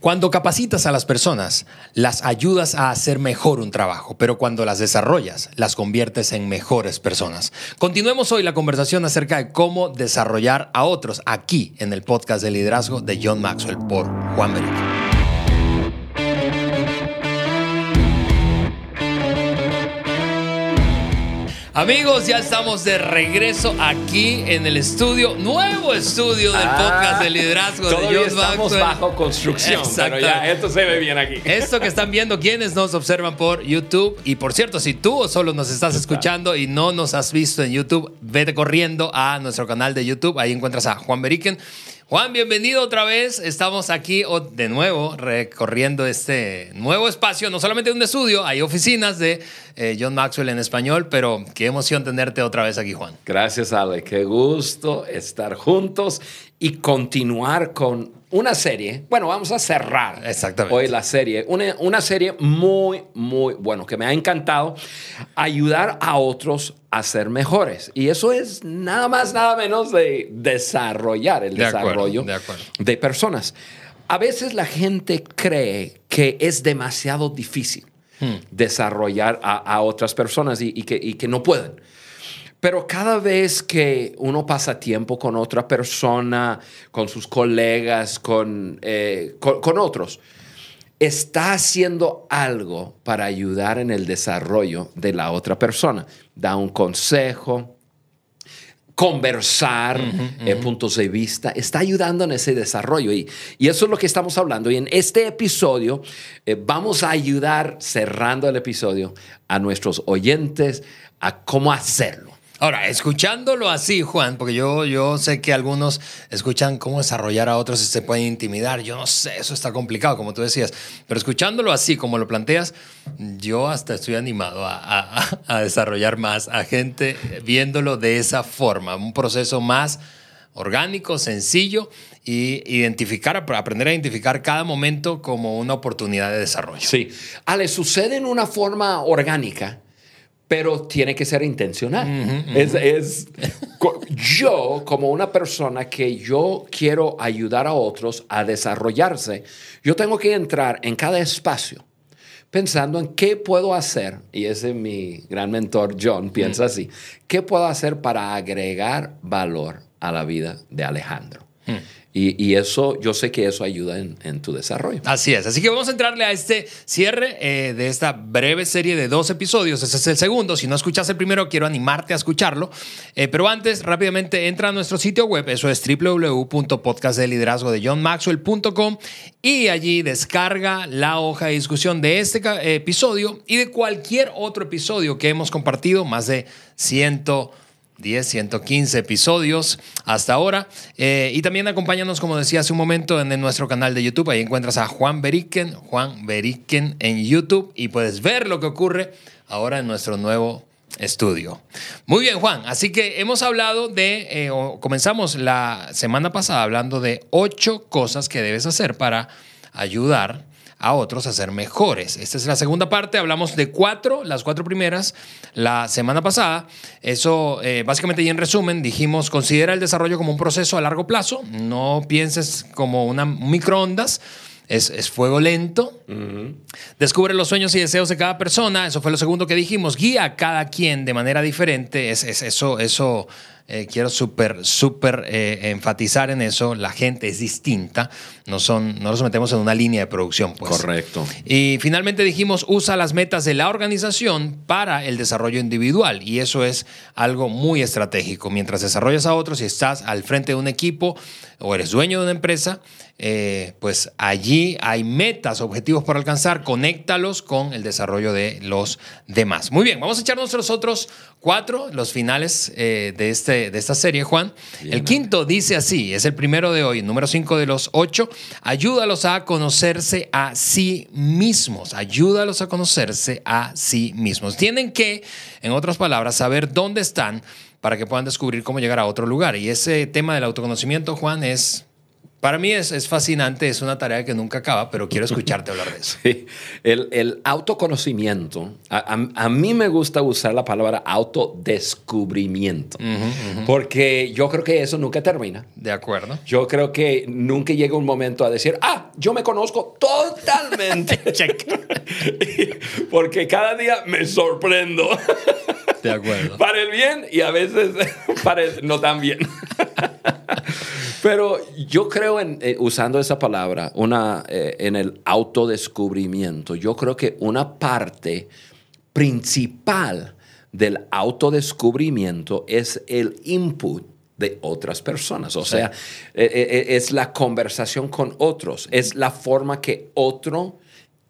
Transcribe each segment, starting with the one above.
Cuando capacitas a las personas, las ayudas a hacer mejor un trabajo, pero cuando las desarrollas, las conviertes en mejores personas. Continuemos hoy la conversación acerca de cómo desarrollar a otros aquí en el podcast de liderazgo de John Maxwell por Juan Benítez. Amigos, ya estamos de regreso aquí en el estudio, nuevo estudio del ah, podcast de liderazgo de John estamos bajo construcción, pero ya esto se ve bien aquí. Esto que están viendo quienes nos observan por YouTube y por cierto, si tú solo nos estás escuchando y no nos has visto en YouTube, vete corriendo a nuestro canal de YouTube, ahí encuentras a Juan Beriken Juan, bienvenido otra vez. Estamos aquí de nuevo recorriendo este nuevo espacio, no solamente un estudio, hay oficinas de eh, John Maxwell en español, pero qué emoción tenerte otra vez aquí, Juan. Gracias, Ale. Qué gusto estar juntos y continuar con una serie. Bueno, vamos a cerrar Exactamente. hoy la serie. Una, una, serie muy, muy bueno, que me ha encantado. Ayudar a otros a ser mejores. Y eso es nada más, nada menos de desarrollar el desarrollo de, personas. A veces la gente cree que es demasiado difícil hmm. desarrollar a, otras personas y, que, no pueden. Pero cada vez que uno pasa tiempo con otra persona, con sus colegas, con, eh, con, otros, está haciendo algo para ayudar en el desarrollo de la otra persona. Da un consejo, conversar eh, puntos de vista, está ayudando en ese desarrollo. Y, y, eso es lo que estamos hablando. Y en este episodio eh, vamos a ayudar, cerrando el episodio, a nuestros oyentes a cómo hacerlo. Ahora, escuchándolo así, Juan, porque yo, yo sé que algunos escuchan cómo desarrollar a otros y se pueden intimidar. Yo no sé, eso está complicado, como tú decías. Pero escuchándolo así, como lo planteas, yo hasta estoy animado a, desarrollar más a gente viéndolo de esa forma. Un proceso más orgánico, sencillo y identificar, aprender a identificar cada momento como una oportunidad de desarrollo. Sí. Ale, sucede en una forma orgánica pero tiene que ser intencional. Es, yo, como una persona que yo quiero ayudar a otros a desarrollarse, yo tengo que entrar en cada espacio pensando en qué puedo hacer, y ese es mi gran mentor John, piensa así, qué puedo hacer para agregar valor a la vida de Alejandro. Y, eso, yo sé que eso ayuda en, tu desarrollo. Así es. Así que vamos a entrarle a este cierre eh, de esta breve serie de dos episodios. Ese es el segundo. Si no escuchas el primero, quiero animarte a escucharlo. Eh, pero antes, rápidamente entra a nuestro sitio web. Eso es www.podcastdeliderazgo de johnmaxwell.com y allí descarga la hoja de discusión de este episodio y de cualquier otro episodio que hemos compartido. Más de 100 10, 115 episodios hasta ahora. Eh, y también acompáñanos, como decía hace un momento, en, nuestro canal de YouTube. Ahí encuentras a Juan Beriken, Juan Beriken en YouTube y puedes ver lo que ocurre ahora en nuestro nuevo estudio. Muy bien, Juan. Así que hemos hablado de, eh, comenzamos la semana pasada hablando de ocho cosas que debes hacer para ayudar a otros a ser mejores. Esta es la segunda parte, hablamos de cuatro, las cuatro primeras la semana pasada. Eso eh, básicamente y en resumen dijimos, considera el desarrollo como un proceso a largo plazo, no pienses como una microondas. Es, es, fuego lento. Descubre los sueños y deseos de cada persona. Eso fue lo segundo que dijimos. Guía a cada quien de manera diferente. Es, es eso, eso eh, quiero súper, súper eh, enfatizar en eso. La gente es distinta. No, son, no nos metemos en una línea de producción. Pues. Correcto. Y finalmente dijimos, usa las metas de la organización para el desarrollo individual. Y eso es algo muy estratégico. Mientras desarrollas a otros y estás al frente de un equipo o eres dueño de una empresa, eh, pues allí hay metas, objetivos por alcanzar, conéctalos con el desarrollo de los demás. Muy bien, vamos a echar nuestros otros cuatro, los finales de, este, de esta serie, Juan. el quinto dice así, es el primero de hoy, número cinco de los ocho, ayúdalos a conocerse a sí mismos, ayúdalos a conocerse a sí mismos. Tienen que, en otras palabras, saber dónde están para que puedan descubrir cómo llegar a otro lugar. Y ese tema del autoconocimiento, Juan, es para mí es, es, fascinante, es una tarea que nunca acaba, pero quiero escucharte hablar de eso. Sí. El, el, autoconocimiento, a, a, mí me gusta usar la palabra autodescubrimiento, porque yo creo que eso nunca termina. De acuerdo. Yo creo que nunca llega un momento a decir, ah, yo me conozco totalmente. porque cada día me sorprendo. De acuerdo. Para el bien y a veces para el no tan bien. Pero yo creo en, eh, usando esa palabra, una, eh, en el autodescubrimiento, yo creo que una parte principal del autodescubrimiento es el input de otras personas. O sea, eh, es la conversación con otros, es la forma que otro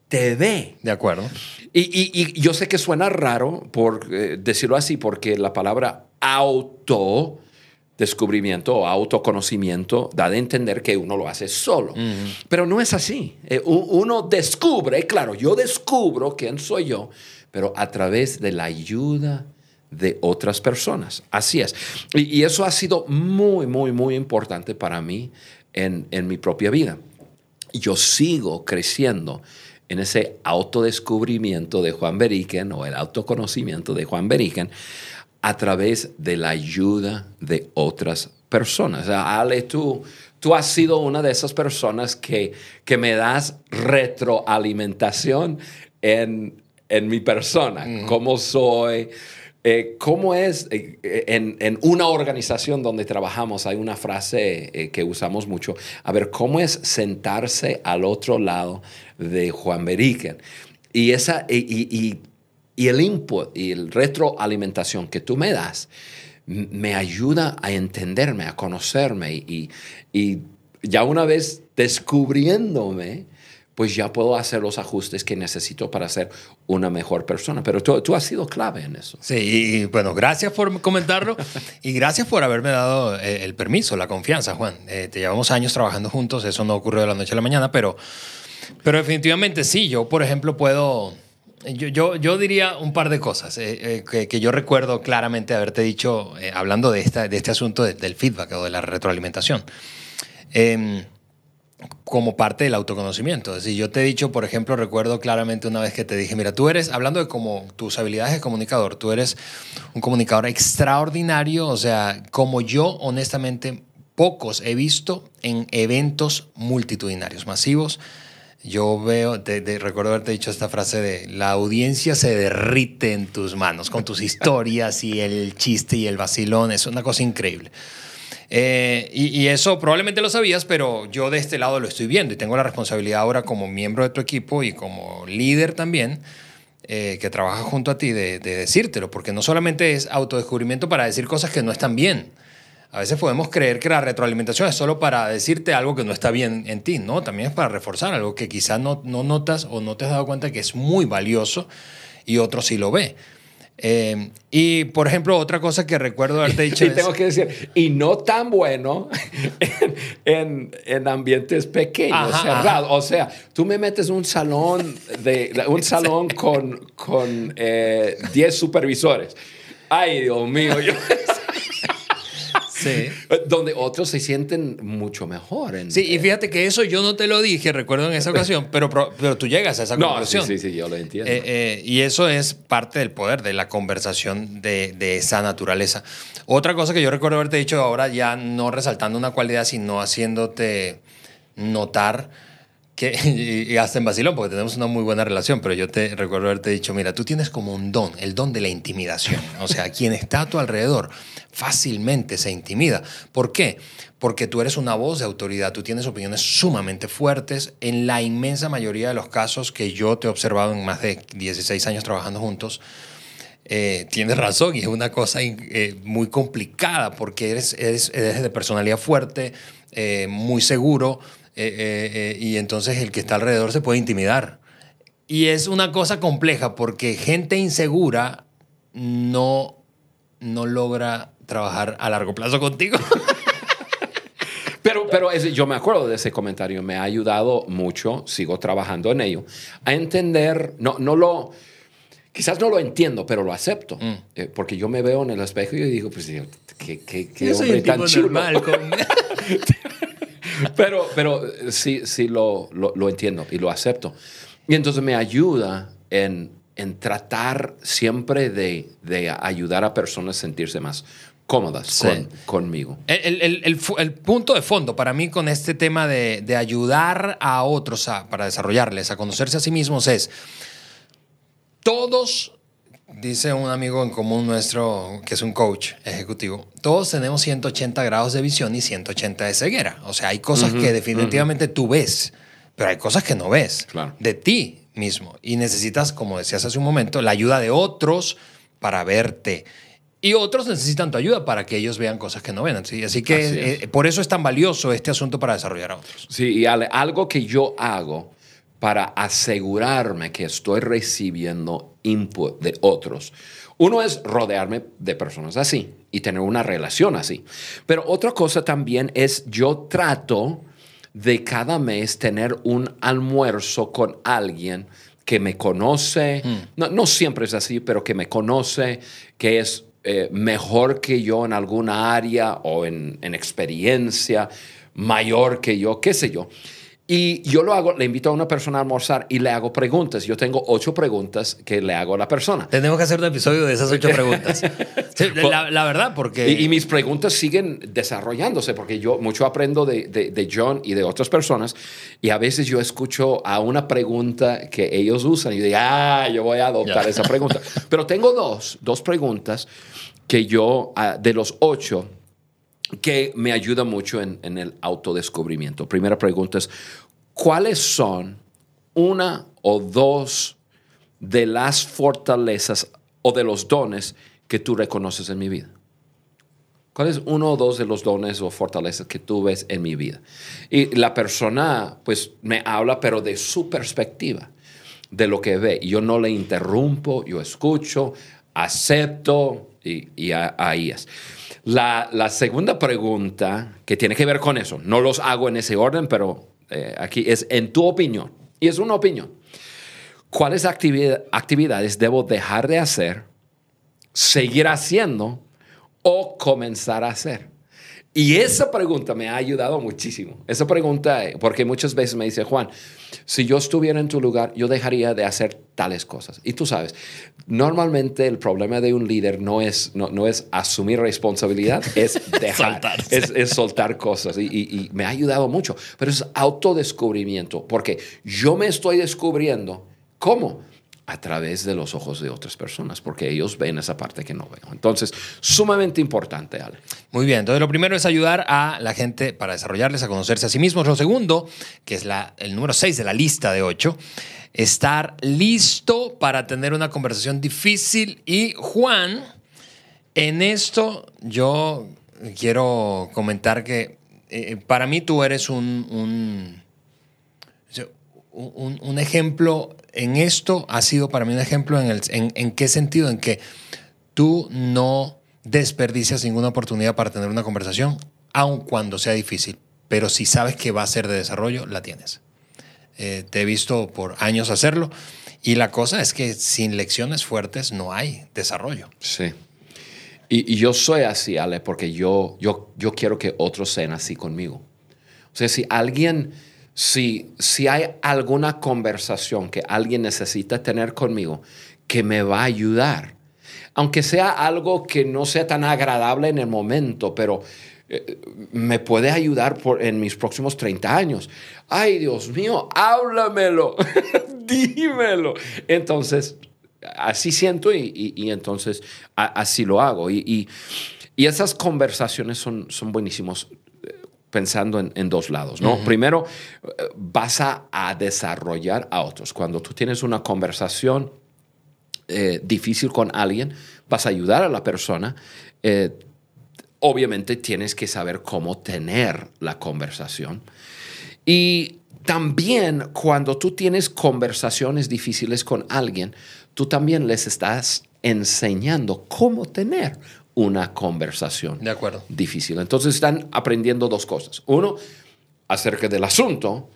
te ve. De acuerdo. Y, yo sé que suena raro por decirlo así, porque la palabra auto descubrimiento o autoconocimiento da de entender que uno lo hace solo. Pero no es así. Eh, uno descubre, claro, yo descubro quién soy yo, pero a través de la ayuda de otras personas. Así es. Y, eso ha sido muy, muy, muy importante para mí en, en mi propia vida. Yo sigo creciendo en ese autodescubrimiento de Juan Beriken o el autoconocimiento de Juan Beriken a través de la ayuda de otras personas. Ale, tú, tú has sido una de esas personas que, que me das retroalimentación en, en mi persona, cómo soy. Eh, ¿Cómo es eh, en, en, una organización donde trabajamos? Hay una frase eh, que usamos mucho. A ver, ¿cómo es sentarse al otro lado de Juan Beriken? Y, esa, y y el input y el retroalimentación que tú me das me ayuda a entenderme, a conocerme y, ya una vez descubriéndome, pues ya puedo hacer los ajustes que necesito para ser una mejor persona. Pero tú, tú has sido clave en eso. Sí, y bueno, gracias por comentarlo y gracias por haberme dado eh, el permiso, la confianza, Juan. Eh, te llevamos años trabajando juntos, eso no ocurrió de la noche a la mañana, pero, pero definitivamente sí, yo por ejemplo puedo yo, yo, yo, diría un par de cosas eh, eh, que, que, yo recuerdo claramente haberte dicho, eh, hablando de, esta, de este asunto del feedback o de la retroalimentación, em, como parte del autoconocimiento. Es decir, yo te he dicho, por ejemplo, recuerdo claramente una vez que te dije, mira, tú eres, hablando de como tus habilidades de comunicador, tú eres un comunicador extraordinario, o sea, como yo, honestamente, pocos he visto en eventos multitudinarios, masivos yo veo, te, recuerdo haberte dicho esta frase de la audiencia se derrite en tus manos con tus historias y el chiste y el vacilón, es una cosa increíble. Eh, y, eso probablemente lo sabías, pero yo de este lado lo estoy viendo y tengo la responsabilidad ahora como miembro de tu equipo y como líder también, eh, que trabaja junto a ti, de, de decírtelo, porque no solamente es autodescubrimiento para decir cosas que no están bien, a veces podemos creer que la retroalimentación es solo para decirte algo que no está bien en ti, ¿no? También es para reforzar algo que quizás no, no notas o no te has dado cuenta que es muy valioso y otro sí lo ve. Eh, y, por ejemplo, otra cosa que recuerdo haberte dicho. y tengo que decir, y no tan bueno en, en, ambientes pequeños, cerrados. O sea, tú me metes un salón, de, un salón con, con 10 eh, supervisores. Ay, Dios mío, yo. Eh, donde otros se sienten mucho mejor. sí, y fíjate que eso yo no te lo dije, recuerdo en esa ocasión, pero, pero tú llegas a esa conclusión. Sí, sí, sí, yo lo entiendo. Eh, eh, y eso es parte del poder de la conversación de, de, esa naturaleza. Otra cosa que yo recuerdo haberte dicho ahora, ya no resaltando una cualidad, sino haciéndote notar que, y, hasta en vacilón, porque tenemos una muy buena relación, pero yo te recuerdo haberte dicho, mira, tú tienes como un don, el don de la intimidación. O sea, quien está a tu alrededor fácilmente se intimida. ¿Por qué? Porque tú eres una voz de autoridad, tú tienes opiniones sumamente fuertes. En la inmensa mayoría de los casos que yo te he observado en más de 16 años trabajando juntos, eh, tienes razón y es una cosa eh, muy complicada porque eres, eres, de personalidad fuerte, eh, muy seguro eh, eh, eh, y entonces el que está alrededor se puede intimidar. Y es una cosa compleja porque gente insegura no, no logra trabajar a largo plazo contigo. Pero, pero yo me acuerdo de ese comentario, me ha ayudado mucho, sigo trabajando en ello, a entender, no, no lo, quizás no lo entiendo, pero lo acepto, mm. porque yo me veo en el espejo y digo, pues, qué, qué, qué hombre tan chulo. pero, pero sí, sí lo, lo, lo entiendo y lo acepto. Y entonces me ayuda en, en tratar siempre de, de ayudar a personas a sentirse más cómodas Sí. con- conmigo. El, el- el el punto de fondo para mí con este tema de, de ayudar a otros a- para desarrollarles, a conocerse a sí mismos es, todos, dice un amigo en común nuestro que es un coach ejecutivo, todos tenemos 180 grados de visión y 180 de ceguera. O sea, hay cosas que definitivamente tú ves, pero hay cosas que no ves Claro. de ti mismo. Y necesitas, como decías hace un momento, la ayuda de otros para verte. Y otros necesitan tu ayuda para que ellos vean cosas que no ven. Así, así que Así es. eh, por eso es tan valioso este asunto para desarrollar a otros. Sí, y algo que yo hago para asegurarme que estoy recibiendo input de otros. Uno es rodearme de personas así y tener una relación así. Pero otra cosa también es yo trato de cada mes tener un almuerzo con alguien que me conoce, no, no siempre es así, pero que me conoce, que es eh, mejor que yo en alguna área o en, en experiencia, mayor que yo, qué sé yo. Y yo lo hago, le invito a una persona a almorzar y le hago preguntas. Yo tengo ocho preguntas que le hago a la persona. Tenemos que hacer un episodio de esas ocho preguntas. Sí, la, la verdad, porque... Y, y mis preguntas siguen desarrollándose porque yo mucho aprendo de, de- de John y de otras personas y a veces yo escucho a una pregunta que ellos usan y digo, ah, yo voy a adoptar Ya. esa pregunta. Pero tengo dos, dos preguntas que yo, ah, de los ocho, que me ayuda mucho en, en el autodescubrimiento. Primera pregunta es, ¿cuáles son una o dos de las fortalezas o de los dones que tú reconoces en mi vida? ¿Cuál es uno o dos de los dones o fortalezas que tú ves en mi vida? Y la persona, pues, me habla, pero de su perspectiva, de lo que ve. Yo no le interrumpo, yo escucho, acepto y, y a-. La, segunda pregunta, que tiene que ver con eso, no los hago en ese orden, pero eh, aquí es en tu opinión. Y es una opinión. ¿Cuáles activi- actividades debo dejar de hacer, seguir haciendo o comenzar a hacer? Y esa pregunta me ha ayudado muchísimo. Esa pregunta, eh, porque muchas veces me dice, Juan, si yo estuviera en tu lugar, yo dejaría de hacer tales cosas. Y tú sabes, normalmente el problema de un líder no es, no, no es asumir responsabilidad, es dejar, es, es soltar cosas. Y, y- y me ha ayudado mucho. Pero es autodescubrimiento, porque yo me estoy descubriendo. ¿Cómo? A través de los ojos de otras personas, porque ellos ven esa parte que no veo. Entonces, sumamente importante, Ale. Muy bien, entonces lo primero es ayudar a la gente para desarrollarles a conocerse a sí mismos. Lo segundo, que es la, el número 6 de la lista de 8, estar listo para tener una conversación difícil. Y Juan, en esto yo quiero comentar que eh, para mí tú eres un, un, un- un ejemplo en esto, ha sido para mí un ejemplo en, en, en qué sentido, en que tú no desperdicias ninguna oportunidad para tener una conversación, aun cuando sea difícil, pero si sabes que va a ser de desarrollo, la tienes. Eh, te he visto por años hacerlo y la cosa es que sin lecciones fuertes no hay desarrollo. Sí. Y, y yo soy así, Ale, porque yo, yo, yo quiero que otros sean así conmigo. O sea, si alguien, si, si hay alguna conversación que alguien necesita tener conmigo que me va a ayudar, aunque sea algo que no sea tan agradable en el momento, pero eh, me puede ayudar por, en mis próximos 30 años. Ay, Dios mío, háblamelo, dímelo. Entonces, así siento y, y- entonces así lo hago. Y, y- esas conversaciones son, son buenísimos pensando en, en dos lados, ¿no? Primero, eh, vas a, a desarrollar a otros. Cuando tú tienes una conversación eh, difícil con alguien, vas a ayudar a la persona. eh, obviamente tienes que saber cómo tener la conversación. Y también cuando tú tienes conversaciones difíciles con alguien, tú también les estás enseñando cómo tener una conversación De acuerdo. difícil. Entonces están aprendiendo dos cosas. Uno, acerca del asunto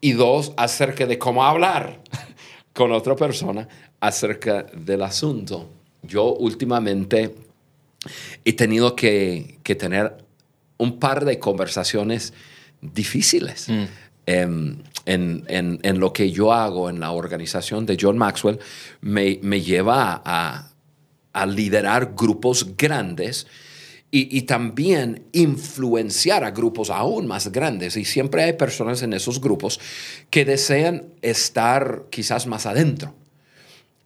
y dos, acerca de cómo hablar con otra persona acerca del asunto. Yo últimamente he tenido que, que tener un par de conversaciones difíciles. Em, en, en, en, lo que yo hago en la organización de John Maxwell me, me lleva a, a, liderar grupos grandes y, también influenciar a grupos aún más grandes. Y siempre hay personas en esos grupos que desean estar quizás más adentro.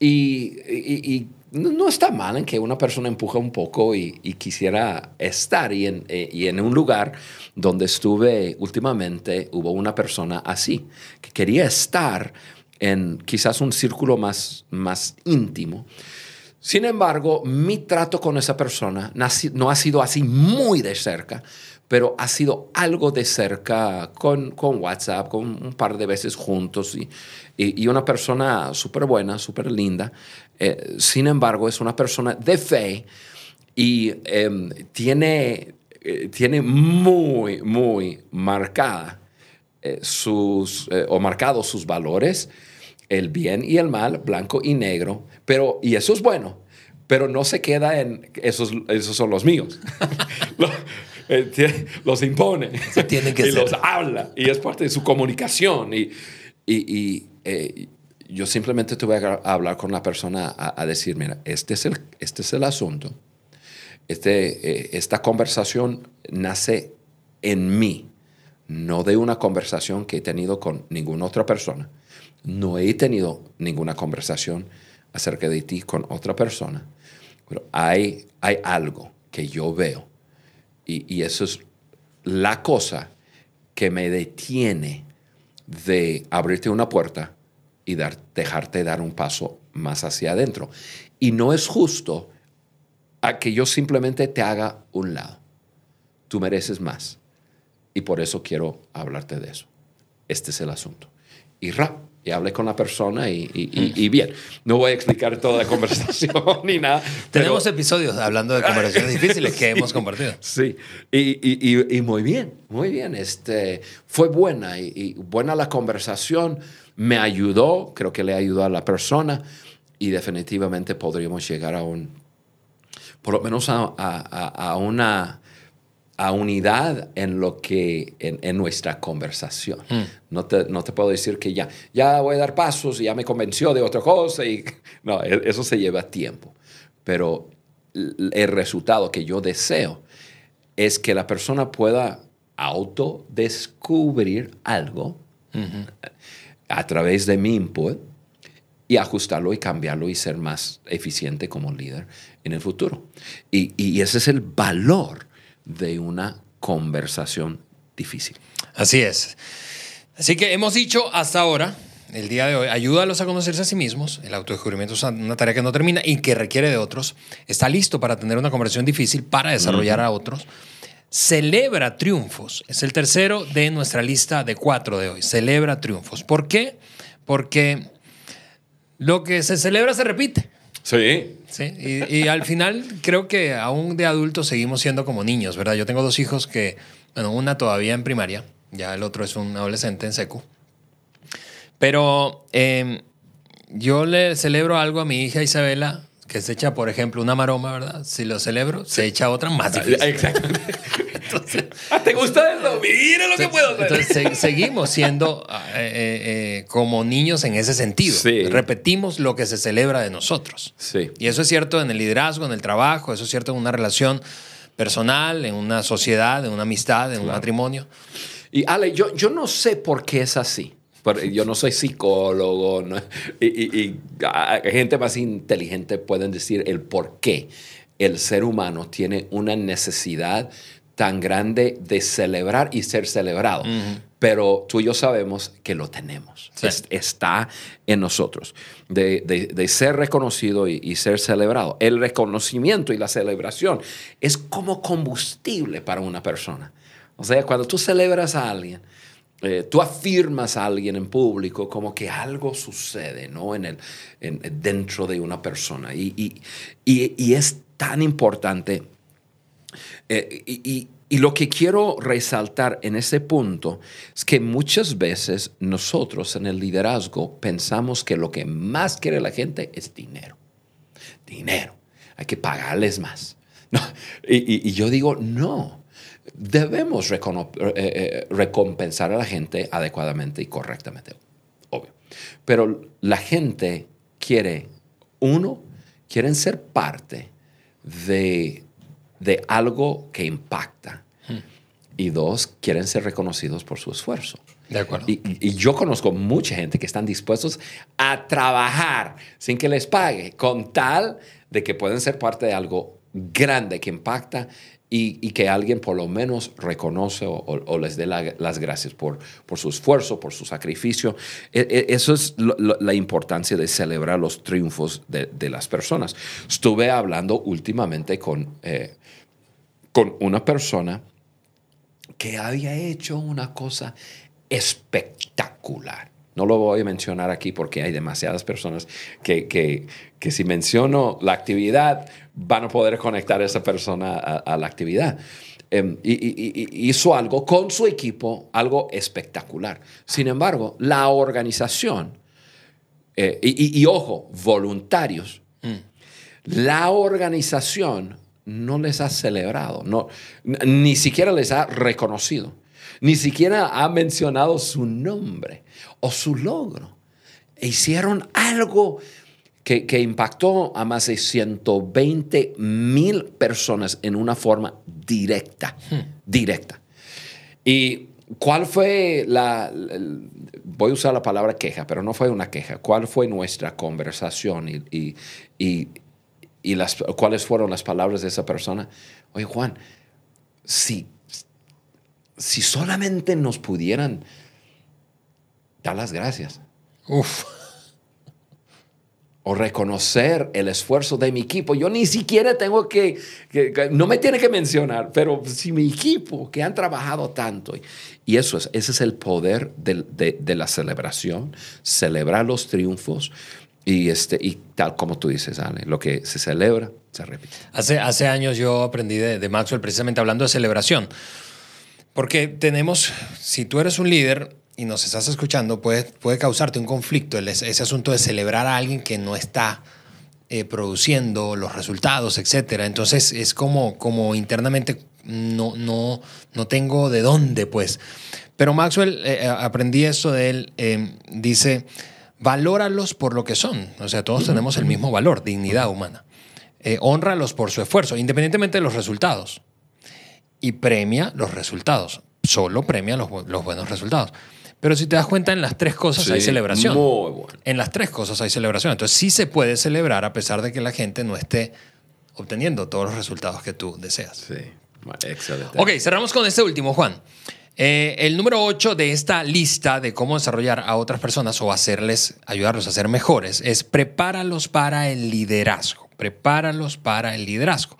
Y, no está mal en que una persona empuja un poco y, quisiera estar. Y en, eh, y en, un lugar donde estuve últimamente hubo una persona así, que quería estar en quizás un círculo más, más íntimo. Sin embargo, mi trato con esa persona no ha sido así muy de cerca, pero ha sido algo de cerca con, WhatsApp, con un par de veces juntos y, y, una persona súper buena, súper linda. Eh, sin embargo, es una persona de fe y em, tiene, eh, tiene muy, muy marcada eh, sus, o marcados sus valores, el bien y el mal, blanco y negro, pero, y eso es bueno, pero no se queda en esos, esos son los míos. los impone tiene que y los habla y es parte de su comunicación y, y, yo simplemente tuve que hablar con la persona a, decir, mira, este es el, este es el asunto. Este, eh, esta conversación nace en mí, no de una conversación que he tenido con ninguna otra persona. No he tenido ninguna conversación acerca de ti con otra persona. Pero hay, hay algo que yo veo y, y eso es la cosa que me detiene de abrirte una puerta y dar, dejarte dar un paso más hacia adentro. Y no es justo a que yo simplemente te haga un lado. Tú mereces más. Y por eso quiero hablarte de eso. Este es el asunto. Y rap, y hablé con la persona y, bien. No voy a explicar toda la conversación ni nada. Tenemos episodios hablando de conversaciones difíciles que hemos compartido. Sí, y, muy bien, muy bien. Este, fue buena y, buena la conversación me ayudó, creo que le ayudó a la persona y definitivamente podríamos llegar a un, por lo menos a, una a unidad en lo que en, nuestra conversación. Hmm. No, te, no te puedo decir que ya, ya voy a dar pasos y ya me convenció de otra cosa. Y, no, e, eso se lleva tiempo. Pero el resultado que yo deseo es que la persona pueda autodescubrir algo a través de mi input y ajustarlo y cambiarlo y ser más eficiente como líder en el futuro. Y, ese es el valor de una conversación difícil. Así es. Así que hemos dicho hasta ahora, el día de hoy, ayúdalos a conocerse a sí mismos. El autodescubrimiento es una tarea que no termina y que requiere de otros. Está listo para tener una conversación difícil, para desarrollar a otros celebra triunfos. Es el tercero de nuestra lista de cuatro de hoy. Celebra triunfos. ¿Por qué? Porque lo que se celebra se repite. Sí. Sí, y, al final creo que aún de adultos seguimos siendo como niños, ¿verdad? Yo tengo dos hijos que, bueno, una todavía en primaria, ya el otro es un adolescente en secu. Pero em, yo le celebro algo a mi hija Isabela que se echa, por ejemplo, una maroma, ¿verdad? Si lo celebro, se echa otra más difícil. Exactamente. Ah, ¿Te gusta eso? Mira lo que puedo hacer. Entonces, seguimos siendo eh, eh, eh, como niños en ese sentido. Repetimos lo que se celebra de nosotros. Sí. Y eso es cierto en el liderazgo, en el trabajo, eso es cierto en una relación personal, en una sociedad, en una amistad, en un matrimonio. Y Ale, yo, yo no sé por qué es así yo no soy psicólogo y, gente más inteligente pueden decir el por qué el ser humano tiene una necesidad tan grande de celebrar y ser celebrado. Pero tú y yo sabemos que lo tenemos. está en nosotros. De, ser reconocido y, y, ser celebrado. El reconocimiento y la celebración es como combustible para una persona. O sea, cuando tú celebras a alguien, eh, tú afirmas a alguien en público como que algo sucede ¿no? en el, dentro de una persona. Y, y, es tan importante. Eh, y, lo que quiero resaltar en ese punto es que muchas veces nosotros en el liderazgo pensamos que lo que más quiere la gente es dinero. Dinero. Hay que pagarles más. y yo digo, no debemos eh, eh, recompensar a la gente adecuadamente y correctamente, obvio. Pero la gente quiere, uno, quieren ser parte de, de algo que impacta. Y dos, quieren ser reconocidos por su esfuerzo. De acuerdo. Y, y- y yo conozco mucha gente que están dispuestos a trabajar sin que les pague, con tal de que pueden ser parte de algo grande que impacta y, que alguien por lo menos reconoce o, les dé la- las gracias por, por su esfuerzo, por su sacrificio. E- e- eso es la importancia de celebrar los triunfos de, de las personas. Estuve hablando últimamente con, eh, con una persona que había hecho una cosa espectacular. No lo voy a mencionar aquí porque hay demasiadas personas que, que, que si menciono la actividad van a poder conectar a esa persona a, a la actividad. Em, y, y- y- hizo algo con su equipo, algo espectacular. Sin embargo, la organización, eh, y, ojo, voluntarios, la organización no les ha celebrado, no, ni siquiera les ha reconocido, ni siquiera ha mencionado su nombre o su logro. Hicieron algo que, que impactó a más de 120 mil personas en una forma directa, directa. ¿Y cuál fue la, voy a usar la palabra queja, pero no fue una queja, cuál fue nuestra conversación y, y- y- y las, cuáles fueron las palabras de esa persona? Oye, Juan, si, si solamente nos pudieran dar las gracias Uf. o reconocer el esfuerzo de mi equipo. Yo ni siquiera tengo que, que- que- no me tiene que mencionar, pero si mi equipo que han trabajado tanto. Y, y eso es, ese es el poder de, de la celebración, celebrar los triunfos y, este, y tal como tú dices, Ale, lo que se celebra, se repite. Hace, hace años yo aprendí de, de Maxwell precisamente hablando de celebración. Porque tenemos, si tú eres un líder y nos estás escuchando, puede, puede causarte un conflicto el- ese asunto de celebrar a alguien que no está eh, produciendo los resultados, etc. Entonces es como, como internamente no, no, no tengo de dónde, pues. Pero Maxwell, eh, aprendí eso de él, eh, dice, valóralos por lo que son. O sea, todos tenemos el mismo valor, dignidad humana. Eh, honralos por su esfuerzo, independientemente de los resultados. Y premia los resultados. Solo premia los, bu- los buenos resultados. Pero si te das cuenta, en las tres cosas hay Sí, celebración. Muy bueno. En las tres cosas hay celebración. Entonces sí se puede celebrar a pesar de que la gente no esté obteniendo todos los resultados que tú deseas. Sí, excelente. Ok, cerramos con este último, Juan. Eh, el número 8 de esta lista de cómo desarrollar a otras personas o hacerles, ayudarlos a ser mejores es prepáralos para el liderazgo. Prepáralos para el liderazgo.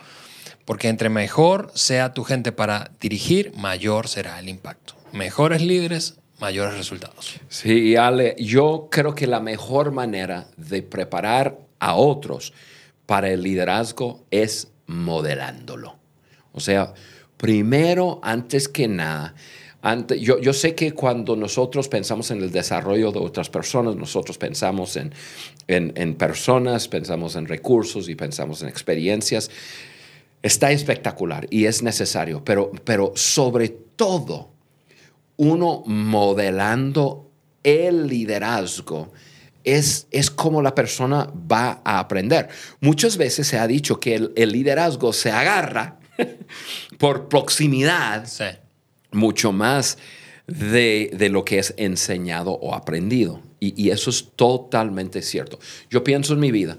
Porque entre mejor sea tu gente para dirigir, mayor será el impacto. Mejores líderes, mayores resultados. Sí, Ale, yo creo que la mejor manera de preparar a otros para el liderazgo es modelándolo. O sea, primero, antes que nada, ante- yo, yo sé que cuando nosotros pensamos en el desarrollo de otras personas, nosotros pensamos en, en, en personas, pensamos en recursos y pensamos en experiencias. Está espectacular y es necesario, pero, pero sobre todo, uno modelando el liderazgo es, es como la persona va a aprender. Muchas veces se ha dicho que el, el liderazgo se agarra por proximidad Sí. mucho más de, de lo que es enseñado o aprendido. Y, y eso es totalmente cierto. Yo pienso en mi vida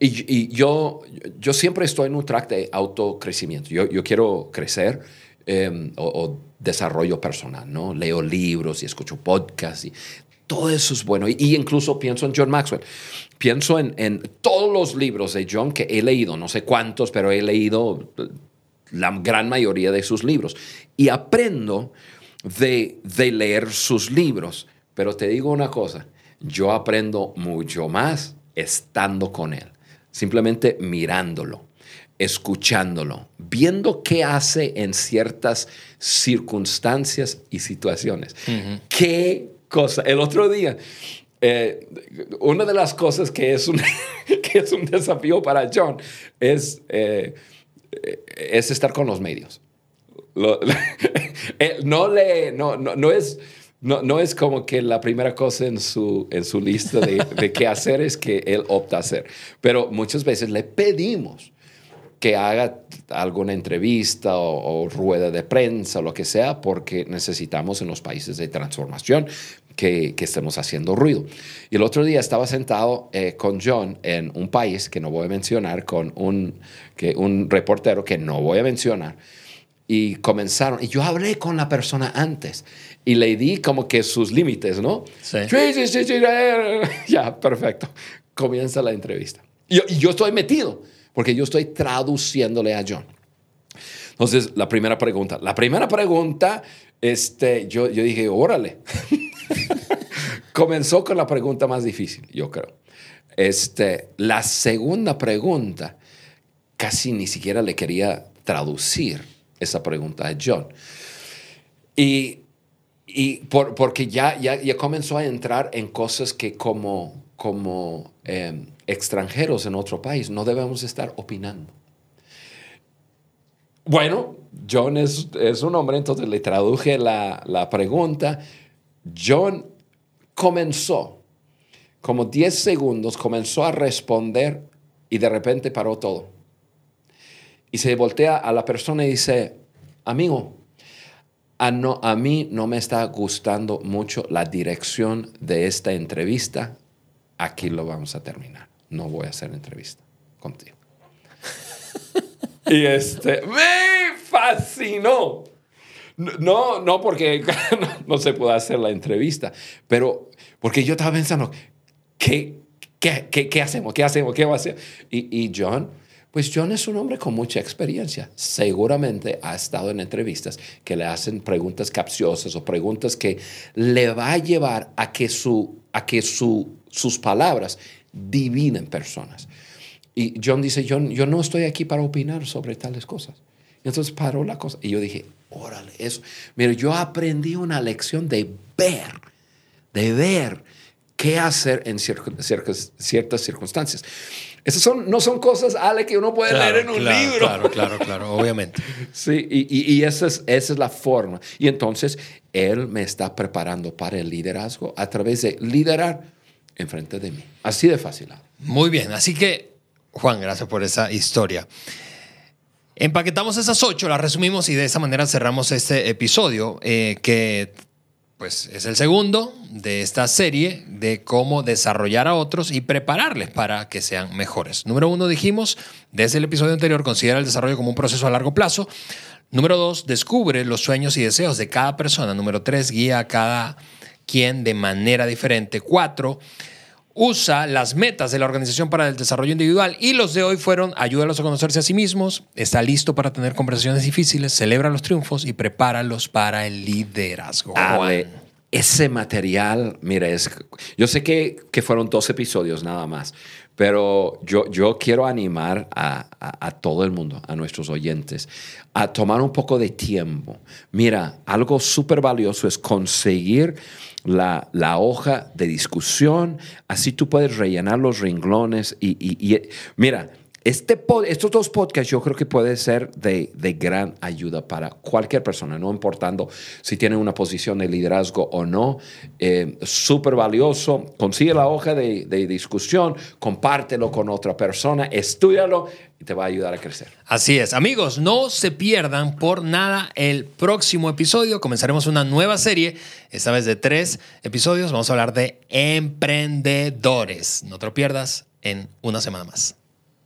y, y yo, yo siempre estoy en un track de autocrecimiento. Yo, yo quiero crecer o, o desarrollo personal, ¿no? Leo libros y escucho podcasts y todo eso es bueno. Y, y incluso pienso en John Maxwell. Pienso en, en todos los libros de John que he leído, no sé cuántos, pero he leído la gran mayoría de sus libros. Y aprendo de, de leer sus libros. Pero te digo una cosa, yo aprendo mucho más estando con él, simplemente mirándolo, escuchándolo, viendo qué hace en ciertas circunstancias y situaciones. Qué cosa. El otro día, eh, una de las cosas que es un, que es un desafío para John es, eh, es estar con los medios. no le, no, no, es, no, no, es como que la primera cosa en su, en su lista de, de qué hacer es que él opta a hacer. Pero muchas veces le pedimos que haga alguna entrevista o, rueda de prensa o lo que sea, porque necesitamos en los países de transformación que, que estemos haciendo ruido. Y el otro día estaba sentado eh, con John en un país que no voy a mencionar, con un, que, un reportero que no voy a mencionar, y comenzaron, y yo hablé con la persona antes y le di como que sus límites, ¿no? Sí. Sí, sí, sí, ya, perfecto. Comienza la entrevista. Y y yo estoy metido porque yo estoy traduciéndole a John. Entonces, la primera pregunta, la primera pregunta, este, yo, yo dije, órale. Comenzó con la pregunta más difícil, yo creo. Este, la segunda pregunta, casi ni siquiera le quería traducir esa pregunta a John. Y, y por, porque ya, ya, ya, comenzó a entrar en cosas que como, como em, extranjeros en otro país no debemos estar opinando. Bueno, John es, un hombre, entonces le traduje la, la pregunta. John comenzó, como 10 segundos, comenzó a responder y de repente paró todo. Y se voltea a la persona y dice, amigo, a, no, a mí no me está gustando mucho la dirección de esta entrevista. Aquí lo vamos a terminar no voy a hacer entrevista contigo. y este, me fascinó. No, no porque no, se pueda hacer la entrevista, pero porque yo estaba pensando, ¿qué, qué, qué, hacemos? ¿Qué hacemos? ¿Qué va a hacer? Y, y John, pues John es un hombre con mucha experiencia. Seguramente ha estado en entrevistas que le hacen preguntas capciosas o preguntas que le va a llevar a que, su, a que su, sus palabras divinen personas. Y John dice, yo, yo no estoy aquí para opinar sobre tales cosas. entonces paró la cosa. Y yo dije, órale, eso. Mira, yo aprendí una lección de ver, de ver qué hacer en ciertas circunstancias. Esas son, no son cosas, Ale, que uno puede leer en un libro. Claro, claro, claro, obviamente. sí, y, y, esa, es, esa es la forma. Y entonces, Él me está preparando para el liderazgo a través de liderar enfrente de mí. Así de fácil. Muy bien, así que Juan, gracias por esa historia. Empaquetamos esas ocho, las resumimos y de esa manera cerramos este episodio eh, que pues es el segundo de esta serie de cómo desarrollar a otros y prepararles para que sean mejores. Número uno, dijimos, desde el episodio anterior, considera el desarrollo como un proceso a largo plazo. Número dos, descubre los sueños y deseos de cada persona. Número tres, guía a cada quien de manera diferente. Cuatro, usa las metas de la organización para el desarrollo individual y los de hoy fueron ayúdalos a conocerse a sí mismos, está listo para tener conversaciones difíciles, celebra los triunfos y prepáralos para el liderazgo. Ah, ese material, mira, es, yo sé que, que, fueron dos episodios nada más, pero yo, yo quiero animar a, a, a todo el mundo, a nuestros oyentes, a tomar un poco de tiempo. Mira, algo súper valioso es conseguir la, la, hoja de discusión, así tú puedes rellenar los renglones y, y, y mira, este estos dos podcasts yo creo que puede ser de, de, gran ayuda para cualquier persona, no importando si tiene una posición de liderazgo o no. Eh, Súper valioso. Consigue la hoja de, de, discusión, compártelo con otra persona, estudialo y te va a ayudar a crecer. Así es. Amigos, no se pierdan por nada el próximo episodio. Comenzaremos una nueva serie, esta vez de tres episodios. Vamos a hablar de emprendedores. No te lo pierdas en una semana más.